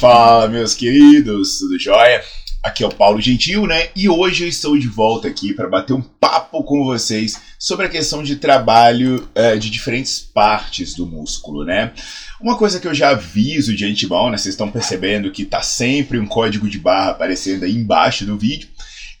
Fala, meus queridos, tudo jóia? Aqui é o Paulo Gentil, né? E hoje eu estou de volta aqui para bater um papo com vocês sobre a questão de trabalho é, de diferentes partes do músculo, né? Uma coisa que eu já aviso de antemão, né? Vocês estão percebendo que tá sempre um código de barra aparecendo aí embaixo do vídeo.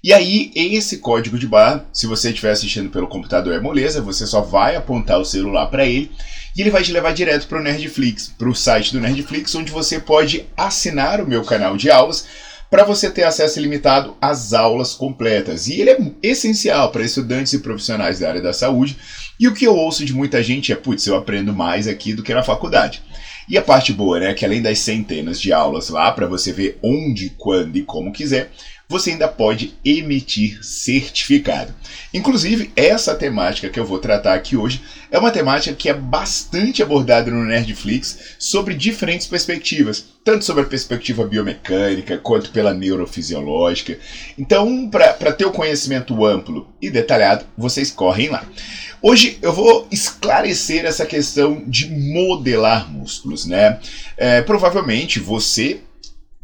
E aí, esse código de barra, se você estiver assistindo pelo computador é moleza, você só vai apontar o celular para ele e ele vai te levar direto para o Nerdflix, para o site do Nerdflix, onde você pode assinar o meu canal de aulas para você ter acesso ilimitado às aulas completas. E ele é essencial para estudantes e profissionais da área da saúde. E o que eu ouço de muita gente é: putz, eu aprendo mais aqui do que na faculdade. E a parte boa, né, que além das centenas de aulas lá para você ver onde, quando e como quiser, você ainda pode emitir certificado. Inclusive, essa temática que eu vou tratar aqui hoje é uma temática que é bastante abordada no Nerdflix sobre diferentes perspectivas, tanto sobre a perspectiva biomecânica quanto pela neurofisiológica. Então, para ter o conhecimento amplo e detalhado, vocês correm lá. Hoje eu vou esclarecer essa questão de modelar músculos, né? É, provavelmente você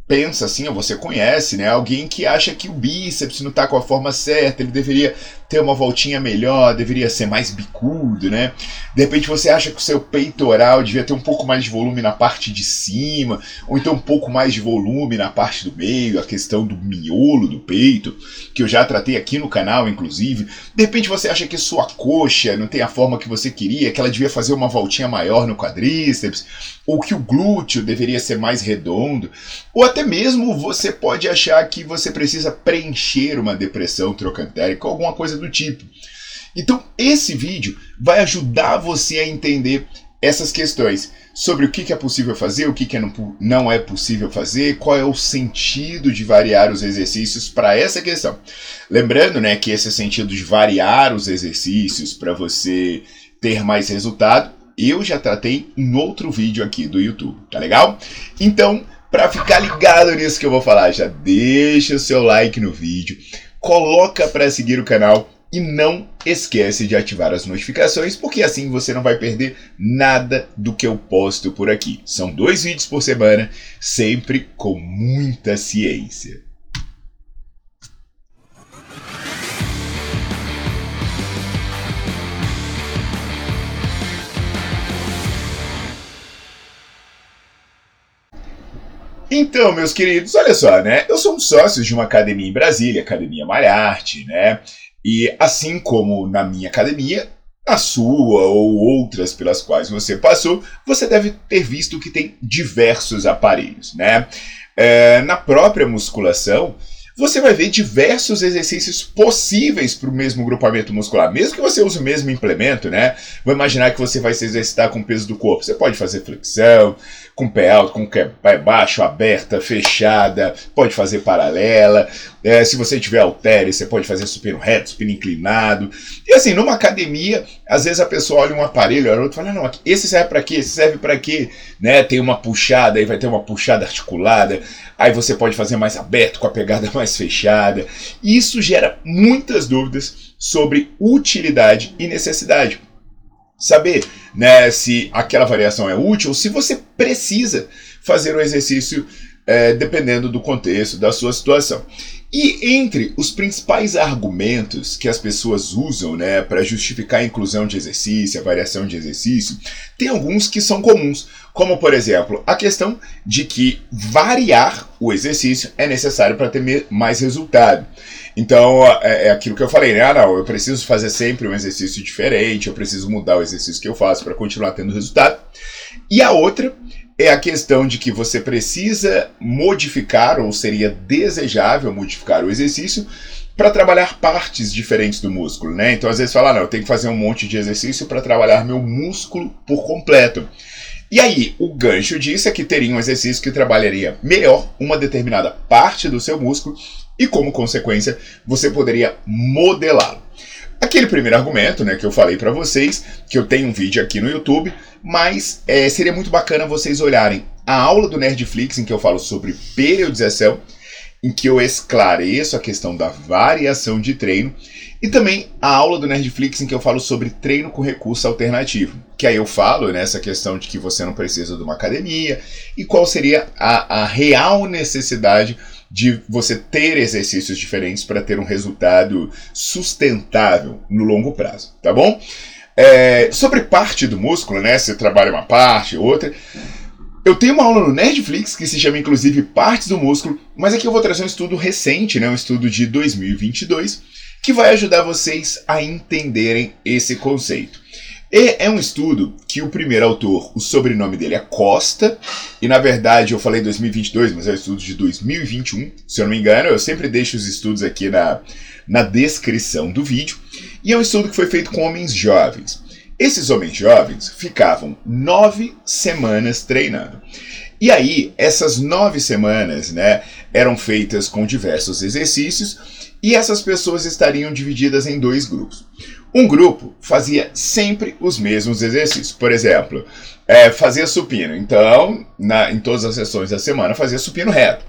pensa assim, ou você conhece, né? Alguém que acha que o bíceps não está com a forma certa, ele deveria ter uma voltinha melhor, deveria ser mais bicudo, né? De repente você acha que o seu peitoral devia ter um pouco mais de volume na parte de cima, ou então um pouco mais de volume na parte do meio, a questão do miolo do peito, que eu já tratei aqui no canal, inclusive. De repente você acha que sua coxa não tem a forma que você queria, que ela devia fazer uma voltinha maior no quadríceps, ou que o glúteo deveria ser mais redondo, ou até mesmo você pode achar que você precisa preencher uma depressão trocantérica, alguma coisa do tipo. Então, esse vídeo vai ajudar você a entender essas questões sobre o que é possível fazer, o que não é possível fazer, qual é o sentido de variar os exercícios para essa questão. Lembrando né, que esse sentido de variar os exercícios para você ter mais resultado, eu já tratei em outro vídeo aqui do YouTube, tá legal? Então, para ficar ligado nisso que eu vou falar, já deixa o seu like no vídeo, coloca para seguir o canal e não esquece de ativar as notificações, porque assim você não vai perder nada do que eu posto por aqui. São dois vídeos por semana, sempre com muita ciência. Então, meus queridos, olha só, né? Eu sou um sócio de uma academia em Brasília, Academia Malharte, né? E assim como na minha academia, a sua ou outras pelas quais você passou, você deve ter visto que tem diversos aparelhos, né? É, na própria musculação, você vai ver diversos exercícios possíveis para o mesmo grupamento muscular, mesmo que você use o mesmo implemento, né? Vou imaginar que você vai se exercitar com o peso do corpo. Você pode fazer flexão, com pé alto, com pé baixo, aberta, fechada, pode fazer paralela. É, se você tiver haltere, você pode fazer supino reto, supino inclinado. E assim, numa academia, às vezes a pessoa olha um aparelho, olha outro e fala, não, esse serve para quê? Esse serve para quê? Né? Tem uma puxada, aí vai ter uma puxada articulada, aí você pode fazer mais aberto, com a pegada mais fechada. Isso gera muitas dúvidas sobre utilidade e necessidade saber né, se aquela variação é útil ou se você precisa fazer o exercício é, dependendo do contexto, da sua situação. E entre os principais argumentos que as pessoas usam né, para justificar a inclusão de exercício, a variação de exercício, tem alguns que são comuns, como por exemplo a questão de que variar o exercício é necessário para ter mais resultado. Então é, é, aquilo que eu falei, né? Ah, não, eu preciso fazer sempre um exercício diferente, eu preciso mudar o exercício que eu faço para continuar tendo resultado. E a outra é a questão de que você precisa modificar, ou seria desejável modificar o exercício, para trabalhar partes diferentes do músculo, né? Então, às vezes, fala, não, eu tenho que fazer um monte de exercício para trabalhar meu músculo por completo. E aí, o gancho disso é que teria um exercício que trabalharia melhor uma determinada parte do seu músculo e, como consequência, você poderia modelá-lo. Aquele primeiro argumento, né, que eu falei para vocês, que eu tenho um vídeo aqui no YouTube, mas é, seria muito bacana vocês olharem a aula do Nerdflix em que eu falo sobre periodização, em que eu esclareço a questão da variação de treino, e também a aula do Nerdflix em que eu falo sobre treino com recurso alternativo, que aí eu falo nessa questão de que você não precisa de uma academia e qual seria a, a real necessidade de você ter exercícios diferentes para ter um resultado sustentável no longo prazo, tá bom? É, sobre parte do músculo, né? Você trabalha uma parte, outra. Eu tenho uma aula no Netflix que se chama inclusive Partes do Músculo, mas aqui eu vou trazer um estudo recente, né? Um estudo de 2022 que vai ajudar vocês a entenderem esse conceito. E é um estudo que o primeiro autor, o sobrenome dele é Costa, e na verdade eu falei 2022, mas é um estudo de 2021, se eu não me engano, eu sempre deixo os estudos aqui na, na descrição do vídeo, e é um estudo que foi feito com homens jovens. Esses homens jovens ficavam nove semanas treinando. E aí, essas nove semanas, né, eram feitas com diversos exercícios, e essas pessoas estariam divididas em dois grupos. Um grupo fazia sempre os mesmos exercícios. Por exemplo, é, fazia supino. Então, na, em todas as sessões da semana, fazia supino reto.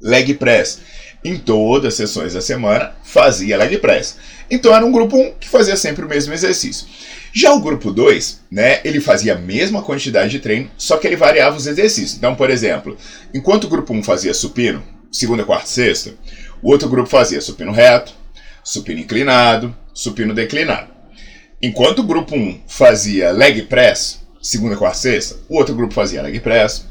Leg press. Em todas as sessões da semana, fazia leg press. Então, era um grupo 1 que fazia sempre o mesmo exercício. Já o grupo 2, né, ele fazia a mesma quantidade de treino, só que ele variava os exercícios. Então, por exemplo, enquanto o grupo 1 fazia supino, segunda, quarta e sexta, o outro grupo fazia supino reto, supino inclinado, supino declinado. Enquanto o grupo 1 fazia leg press, segunda, quarta, sexta, o outro grupo fazia leg press,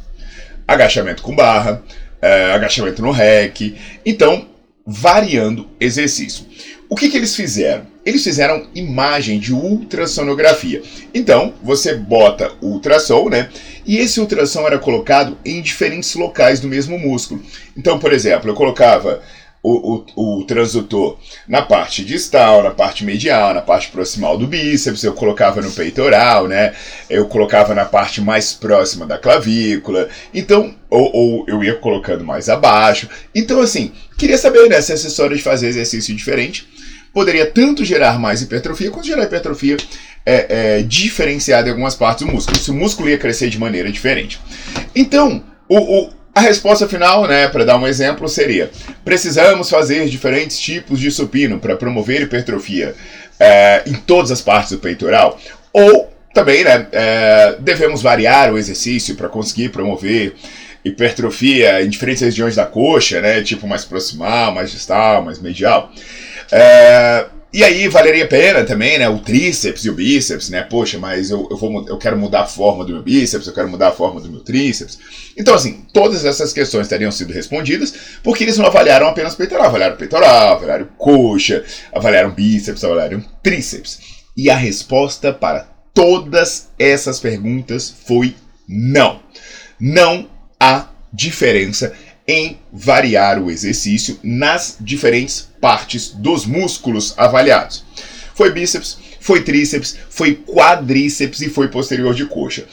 agachamento com barra, é, agachamento no rec, então variando exercício. O que, que eles fizeram? Eles fizeram imagem de ultrassonografia. Então, você bota ultrassom, né? E esse ultrassom era colocado em diferentes locais do mesmo músculo. Então, por exemplo, eu colocava o, o, o, transdutor na parte distal, na parte medial, na parte proximal do bíceps, eu colocava no peitoral, né? Eu colocava na parte mais próxima da clavícula, então, ou, ou eu ia colocando mais abaixo. Então, assim, queria saber, né, se essa história de fazer exercício diferente poderia tanto gerar mais hipertrofia quanto gerar hipertrofia é, é, diferenciada em algumas partes do músculo. Se o músculo ia crescer de maneira diferente. Então, o, o a resposta final, né, para dar um exemplo, seria: precisamos fazer diferentes tipos de supino para promover hipertrofia é, em todas as partes do peitoral, ou também, né, é, devemos variar o exercício para conseguir promover hipertrofia em diferentes regiões da coxa, né, tipo mais proximal, mais distal, mais medial. É, e aí valeria a pena também, né? O tríceps e o bíceps, né? Poxa, mas eu, eu, vou, eu quero mudar a forma do meu bíceps, eu quero mudar a forma do meu tríceps. Então, assim, todas essas questões teriam sido respondidas porque eles não avaliaram apenas peitoral, avaliaram peitoral, avaliaram coxa, avaliaram bíceps, avaliaram tríceps. E a resposta para todas essas perguntas foi não. Não há diferença em variar o exercício nas diferentes partes dos músculos avaliados. Foi bíceps, foi tríceps, foi quadríceps e foi posterior de coxa.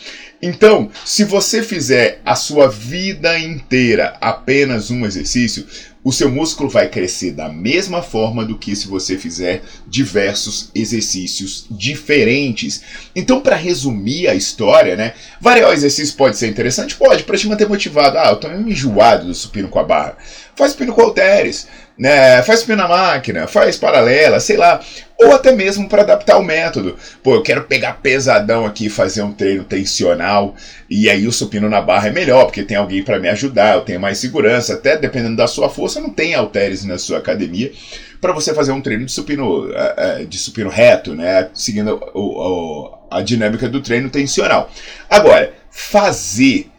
Então, se você fizer a sua vida inteira apenas um exercício, o seu músculo vai crescer da mesma forma do que se você fizer diversos exercícios diferentes. Então, para resumir a história, né? Variar o exercício pode ser interessante? Pode, para te manter motivado. Ah, eu tô meio enjoado do supino com a barra. Faz supino com halteres né? Faz supino na máquina, faz paralela, sei lá. Ou até mesmo para adaptar o método. Pô, eu quero pegar pesadão aqui fazer um treino tensional. E aí o supino na barra é melhor, porque tem alguém para me ajudar, eu tenho mais segurança. Até dependendo da sua força, não tem halteres na sua academia para você fazer um treino de supino, eh, eh, de supino reto, né? Seguindo o, o, a dinâmica do treino tensional. Agora, fazer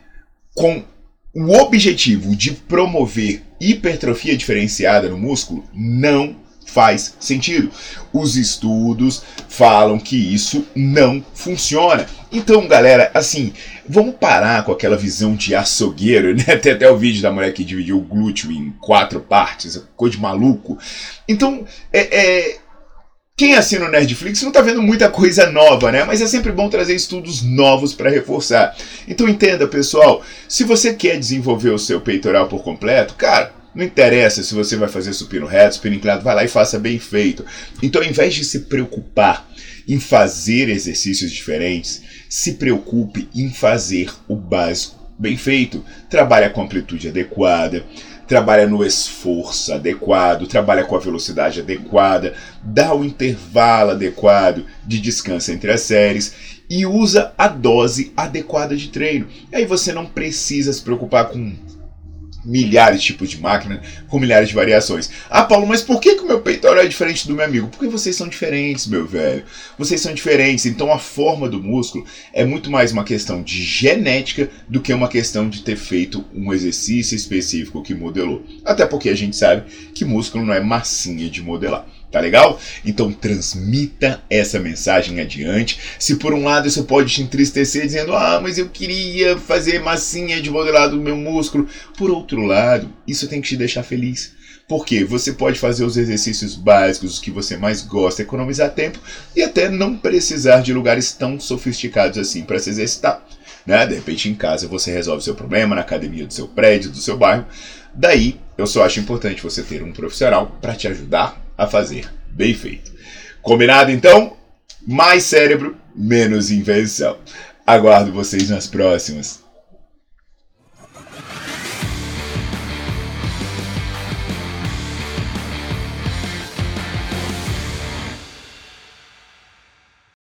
com o objetivo de promover hipertrofia diferenciada no músculo não faz sentido. Os estudos falam que isso não funciona. Então, galera, assim, vamos parar com aquela visão de açougueiro, né? Tem até o vídeo da mulher que dividiu o glúteo em quatro partes, coisa de maluco. Então, é, é quem assina o Nerdflix não está vendo muita coisa nova, né? Mas é sempre bom trazer estudos novos para reforçar. Então entenda, pessoal, se você quer desenvolver o seu peitoral por completo, cara, não interessa se você vai fazer supino reto, supino inclinado, vai lá e faça bem feito. Então, ao invés de se preocupar em fazer exercícios diferentes, se preocupe em fazer o básico bem feito. Trabalhe com amplitude adequada, trabalha no esforço adequado, trabalha com a velocidade adequada, dá o intervalo adequado de descanso entre as séries e usa a dose adequada de treino. E aí você não precisa se preocupar com milhares de tipos de máquina, com milhares de variações. Ah, Paulo, mas por que, que o meu peitoral é diferente do meu amigo? Porque vocês são diferentes, meu velho. Vocês são diferentes. Então a forma do músculo é muito mais uma questão de genética do que uma questão de ter feito um exercício específico que modelou. Até porque a gente sabe que músculo não é massinha de modelar. Tá legal? Então transmita essa mensagem adiante. Se por um lado isso pode te entristecer dizendo: "Ah, mas eu queria fazer massinha de modelado do meu músculo". Por outro lado, isso tem que te deixar feliz. Porque você pode fazer os exercícios básicos, os que você mais gosta, economizar tempo e até não precisar de lugares tão sofisticados assim para se exercitar. Né? De repente em casa você resolve seu problema, na academia do seu prédio, do seu bairro. Daí eu só acho importante você ter um profissional para te ajudar a fazer bem feito. Combinado então? Mais cérebro, menos invenção. Aguardo vocês nas próximas.